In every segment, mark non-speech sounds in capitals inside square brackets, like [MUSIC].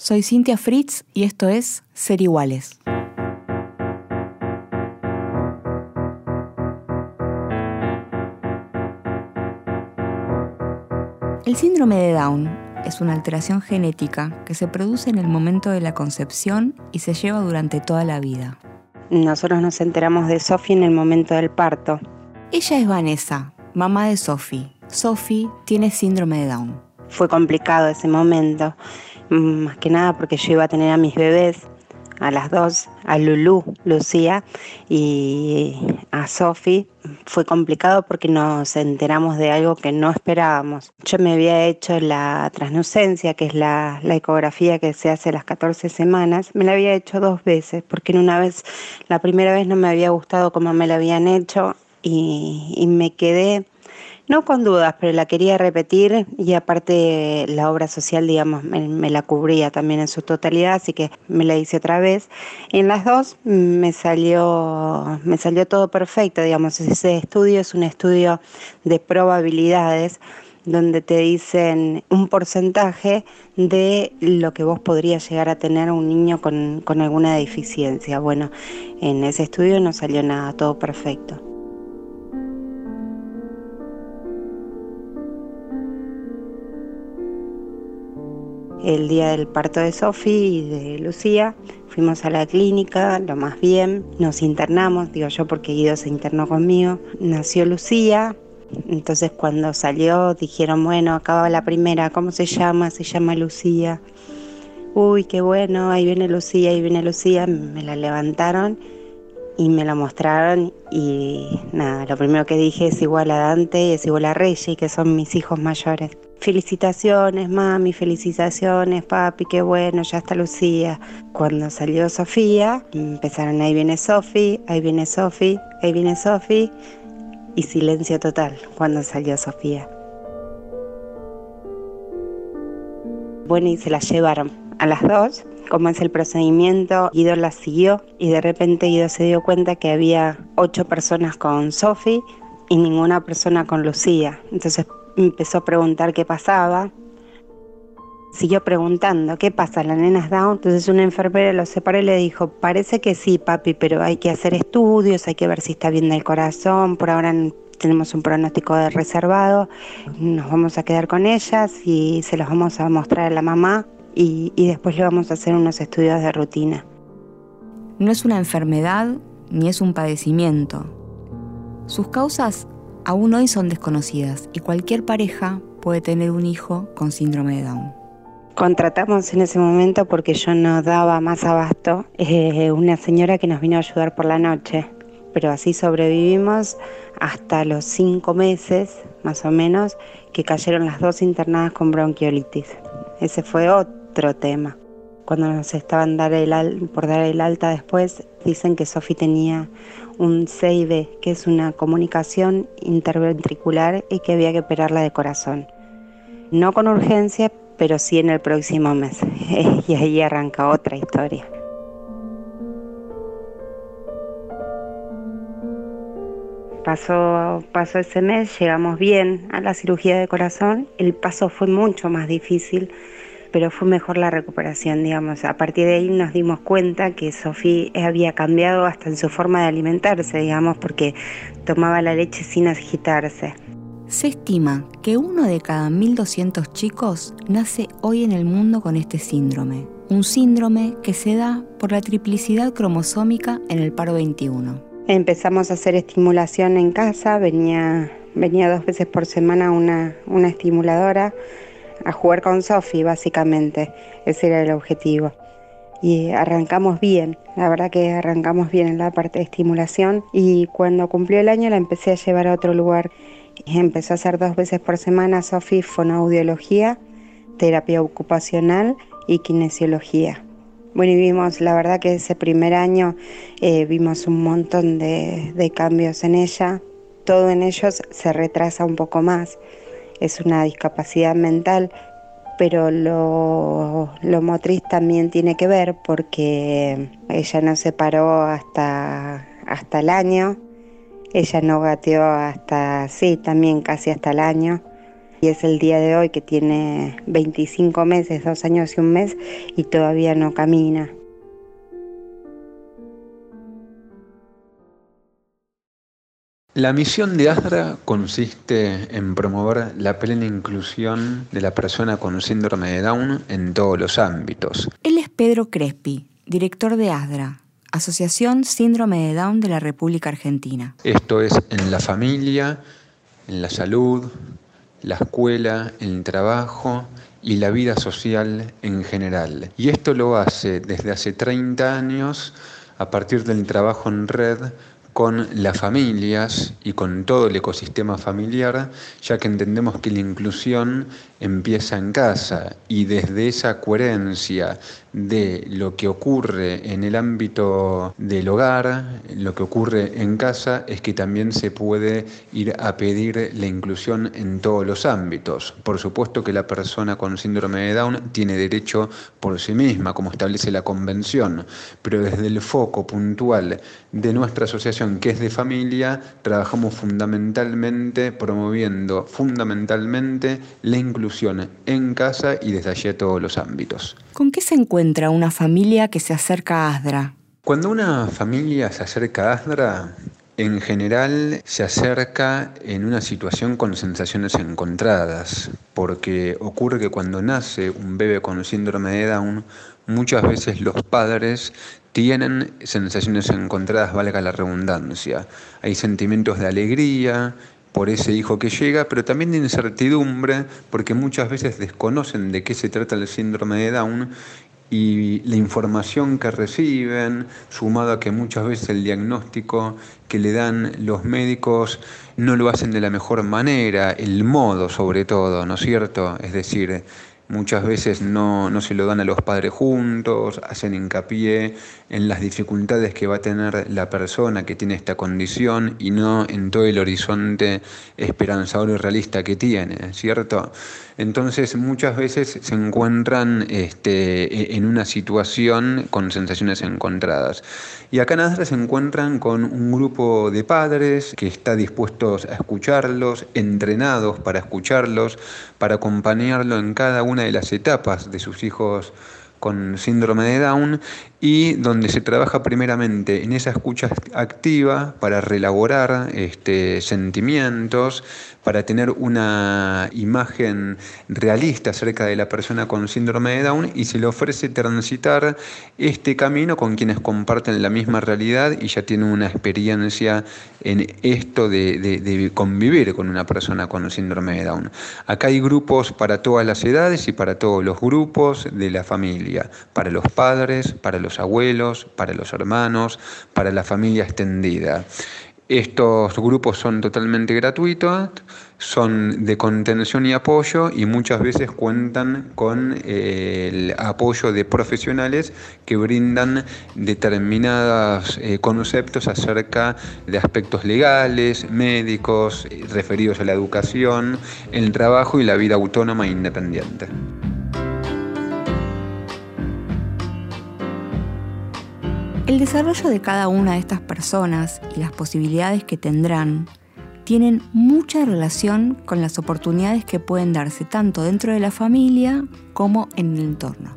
soy Cintia Fritz y esto es Ser Iguales. El síndrome de Down es una alteración genética que se produce en el momento de la concepción y se lleva durante toda la vida. Nosotros nos enteramos de Sophie en el momento del parto. Ella es Vanessa, mamá de Sophie. Sophie tiene síndrome de Down. Fue complicado ese momento, más que nada porque yo iba a tener a mis bebés a las dos, a Lulu, Lucía y a Sofi, fue complicado porque nos enteramos de algo que no esperábamos. Yo me había hecho la transnucencia, que es la, ecografía que se hace las 14 semanas, me la había hecho dos veces, porque en una vez, la primera vez no me había gustado como me la habían hecho y, y me quedé no con dudas, pero la quería repetir y aparte la obra social, digamos, me, la cubría también en su totalidad, así que me la hice otra vez. en las dos me salió, me salió todo perfecto, digamos, ese estudio es un estudio de probabilidades donde te dicen un porcentaje de lo que vos podrías llegar a tener un niño con, con alguna deficiencia. Bueno, en ese estudio no salió nada, todo perfecto. El día del parto de Sofi y de Lucía. Fuimos a la clínica, lo más bien, nos internamos, digo yo porque Guido se internó conmigo. Nació Lucía, entonces cuando salió dijeron, bueno, acaba la primera, ¿cómo se llama? Se llama Lucía. Uy, qué bueno, ahí viene Lucía, ahí viene Lucía, me la levantaron y me la mostraron y nada, lo primero que dije es igual a Dante es igual a Reggie, que son mis hijos mayores. Felicitaciones, mami, felicitaciones, papi, qué bueno, ya está Lucía. Cuando salió Sofía, empezaron ahí viene Sofi, ahí viene Sofi, ahí viene Sofi y silencio total cuando salió Sofía. Bueno, y se la llevaron a las dos cómo es el procedimiento, Guido la siguió y de repente Guido se dio cuenta que había ocho personas con Sofi y ninguna persona con Lucía. Entonces empezó a preguntar qué pasaba. Siguió preguntando, ¿qué pasa? ¿La nena es Down? Entonces una enfermera lo separó y le dijo, parece que sí, papi, pero hay que hacer estudios, hay que ver si está bien del corazón, por ahora tenemos un pronóstico reservado, nos vamos a quedar con ellas y se los vamos a mostrar a la mamá y, después le vamos a hacer unos estudios de rutina. No es una enfermedad ni es un padecimiento. Sus causas aún hoy son desconocidas y cualquier pareja puede tener un hijo con síndrome de Down. Contratamos en ese momento porque yo no daba más abasto eh, una señora que nos vino a ayudar por la noche, pero así sobrevivimos hasta los cinco meses más o menos que cayeron las dos internadas con bronquiolitis. Ese fue otro otro tema. Cuando nos estaban dar el por dar el alta después, dicen que Sofi tenía un CIB, que es una comunicación interventricular y que había que operarla de corazón. No con urgencia, pero sí en el próximo mes. [LAUGHS] y ahí arranca otra historia. Pasó, pasó ese mes, llegamos bien a la cirugía de corazón. El paso fue mucho más difícil pero fue mejor la recuperación, digamos. A partir de ahí nos dimos cuenta que Sofía había cambiado hasta en su forma de alimentarse, digamos, porque tomaba la leche sin agitarse. Se estima que uno de cada 1.200 chicos nace hoy en el mundo con este síndrome, un síndrome que se da por la triplicidad cromosómica en el paro 21. Empezamos a hacer estimulación en casa, venía, venía dos veces por semana una, una estimuladora a jugar con Sofi, básicamente. Ese era el objetivo. Y arrancamos bien, la verdad que arrancamos bien en la parte de estimulación y cuando cumplió el año la empecé a llevar a otro lugar. Empezó a hacer dos veces por semana Sofi fonoaudiología, terapia ocupacional y kinesiología. Bueno, y vimos, la verdad que ese primer año eh, vimos un montón de, de cambios en ella. Todo en ellos se retrasa un poco más es una discapacidad mental, pero lo, motriz también tiene que ver porque ella no se paró hasta, hasta el año, ella no gateó hasta, sí, también casi hasta el año. Y es el día de hoy que tiene 25 meses, dos años y un mes y todavía no camina. La misión de ASDRA consiste en promover la plena inclusión de la persona con síndrome de Down en todos los ámbitos. Él es Pedro Crespi, director de ASDRA, Asociación Síndrome de Down de la República Argentina. Esto es en la familia, en la salud, la escuela, el trabajo y la vida social en general. Y esto lo hace desde hace 30 años a partir del trabajo en red con las familias y con todo el ecosistema familiar, ya que entendemos que la inclusión empieza en casa y desde esa coherencia de lo que ocurre en el ámbito del hogar, lo que ocurre en casa, es que también se puede ir a pedir la inclusión en todos los ámbitos. Por supuesto que la persona con síndrome de Down tiene derecho por sí misma, como establece la convención, pero desde el foco puntual de nuestra asociación, que es de familia, trabajamos fundamentalmente promoviendo fundamentalmente la inclusión en casa y desde allí a todos los ámbitos. ¿Con qué se encuentra una familia que se acerca a ASDRA? Cuando una familia se acerca a ASDRA, en general se acerca en una situación con sensaciones encontradas, porque ocurre que cuando nace un bebé con síndrome de Down, muchas veces los padres tienen sensaciones encontradas, valga la redundancia. Hay sentimientos de alegría, por ese hijo que llega, pero también de incertidumbre, porque muchas veces desconocen de qué se trata el síndrome de Down y la información que reciben, sumado a que muchas veces el diagnóstico que le dan los médicos no lo hacen de la mejor manera, el modo sobre todo, ¿no es cierto? Es decir, muchas veces no, no, se lo dan a los padres juntos, hacen hincapié en las dificultades que va a tener la persona que tiene esta condición y no en todo el horizonte esperanzador y realista que tiene, ¿cierto? Entonces muchas veces se encuentran este, e, en una situación con sensaciones encontradas. Y acá en Astra se encuentran con un grupo de padres que está dispuestos a escucharlos, entrenados para escucharlos, para acompañarlo en cada una de las etapas de sus hijos con síndrome de Down y donde se trabaja primeramente en esa escucha activa para relaborar este, sentimientos, para tener una imagen realista acerca de la persona con síndrome de Down y se le ofrece transitar este camino con quienes comparten la misma realidad y ya tienen una experiencia en esto de convivir con una persona con síndrome de Down. Acá hay grupos para todas las edades y para todos los grupos de la familia, para los padres, para los abuelos, para los hermanos, para la familia extendida. Estos grupos son totalmente gratuitos, son de contención y apoyo y muchas veces cuentan con eh, el apoyo de profesionales que brindan determinados eh, conceptos acerca de aspectos legales, médicos, eh, referidos a la educación, el trabajo y la vida autónoma e independiente. El desarrollo de cada una de estas personas y las posibilidades que tendrán tienen mucha relación con las oportunidades que pueden darse tanto dentro de la familia como en el entorno.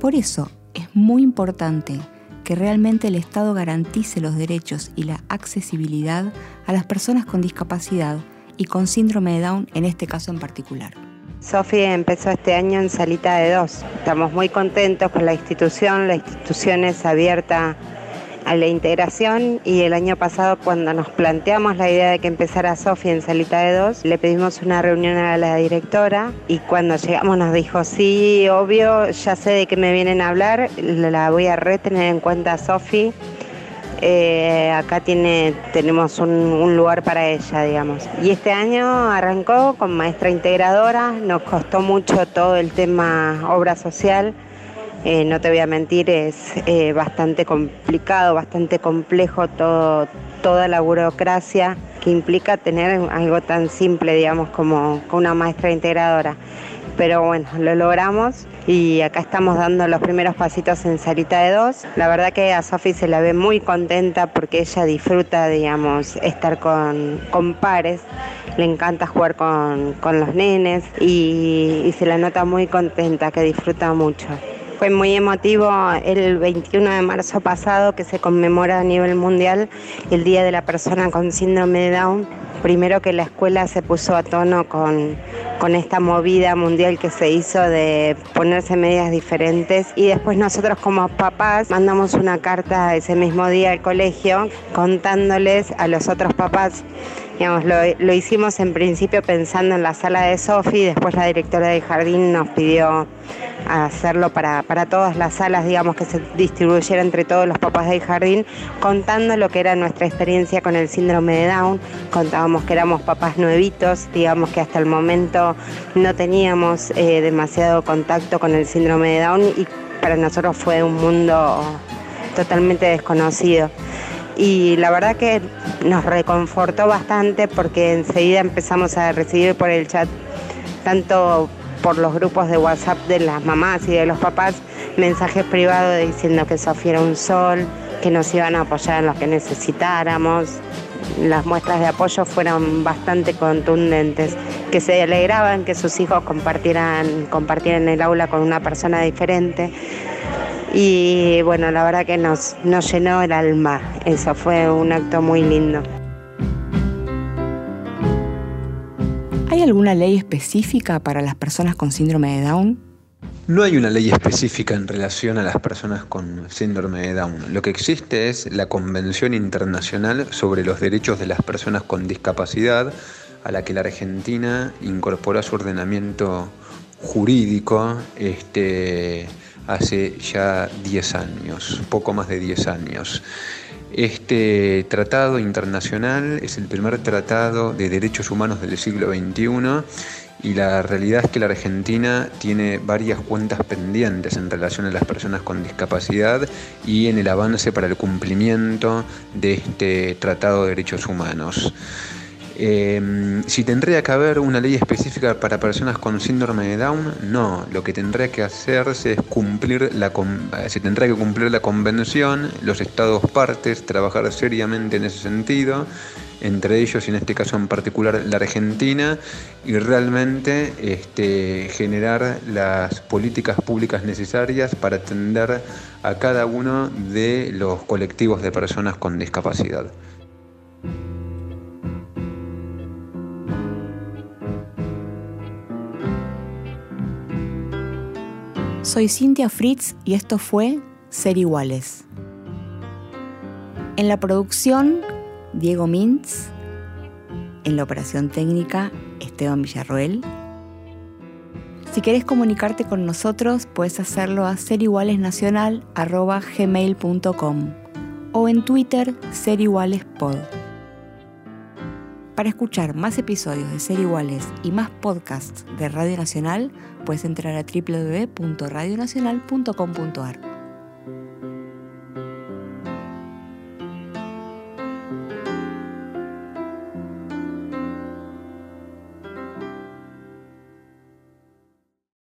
Por eso es muy importante que realmente el Estado garantice los derechos y la accesibilidad a las personas con discapacidad y con síndrome de Down en este caso en particular. Sofía empezó este año en salita de dos. Estamos muy contentos con la institución. La institución es abierta a la integración y el año pasado cuando nos planteamos la idea de que empezara Sofía en salita de dos, le pedimos una reunión a la directora y cuando llegamos nos dijo, sí, obvio, ya sé de qué me vienen a hablar, la voy a retener en cuenta a Sofía eh, acá tiene, tenemos un, lugar para ella, digamos. Y este año arrancó con maestra integradora, nos costó mucho todo el tema obra social. Eh, no te voy a mentir, es eh, bastante complicado, bastante complejo todo, toda la burocracia que implica tener algo tan simple, digamos, como una maestra integradora. Pero bueno, lo logramos y acá estamos dando los primeros pasitos en salita de dos. La verdad que a Sofi se la ve muy contenta porque ella disfruta, digamos, estar con, con pares, le encanta jugar con, los nenes y se la nota muy contenta, que disfruta mucho. Fue muy emotivo el 21 de marzo pasado que se conmemora a nivel mundial el Día de la Persona con Síndrome de Down. Primero que la escuela se puso a tono con, con esta movida mundial que se hizo de ponerse medidas diferentes y después nosotros como papás mandamos una carta ese mismo día al colegio contándoles a los otros papás Digamos, lo, lo, hicimos en principio pensando en la sala de Sofi, después la directora del jardín nos pidió hacerlo para, para todas las salas, digamos, que se distribuyera entre todos los papás del jardín, contando lo que era nuestra experiencia con el síndrome de Down. Contábamos que éramos papás nuevitos, digamos que hasta el momento no teníamos eh, demasiado contacto con el síndrome de Down y para nosotros fue un mundo totalmente desconocido y la verdad que nos reconfortó bastante porque enseguida empezamos a recibir por el chat, tanto por los grupos de WhatsApp de las mamás y de los papás, mensajes privados diciendo que Sofía era un sol, que nos iban a apoyar en lo que necesitáramos. Las muestras de apoyo fueron bastante contundentes, que se alegraban que sus hijos compartieran, compartieran el aula con una persona diferente y bueno, la verdad que nos, nos llenó el alma, eso fue un acto muy lindo. ¿Hay alguna ley específica para las personas con síndrome de Down? No hay una ley específica en relación a las personas con síndrome de Down. Lo que existe es la Convención Internacional sobre los Derechos de las Personas con Discapacidad, a la que la Argentina incorporó a su ordenamiento jurídico este, hace ya 10 años, poco más de 10 años. Este tratado internacional es el primer tratado de derechos humanos del siglo XXI y la realidad es que la Argentina tiene varias cuentas pendientes en relación a las personas con discapacidad y en el avance para el cumplimiento de este tratado de derechos humanos. Em, si tendría que haber una ley específica para personas con síndrome de Down, no. Lo que tendría que hacerse es cumplir la se tendrá que cumplir la convención, los estados partes, trabajar seriamente en ese sentido, entre ellos y en este caso en particular la Argentina, y realmente este, generar las políticas públicas necesarias para atender a cada uno de los colectivos de personas con discapacidad. Soy Cintia Fritz y esto fue Ser Iguales. En la producción, Diego Mintz. En la operación técnica, Esteban Villarroel. Si querés comunicarte con nosotros, puedes hacerlo a serigualesnacional.gmail.com o en Twitter, serigualespod. Para escuchar más episodios de Ser Iguales y más podcasts de Radio Nacional, puedes entrar a www.radionacional.com.ar.